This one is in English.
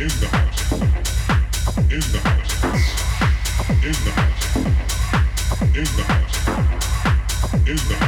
in the house. In the house. In the house. In the house.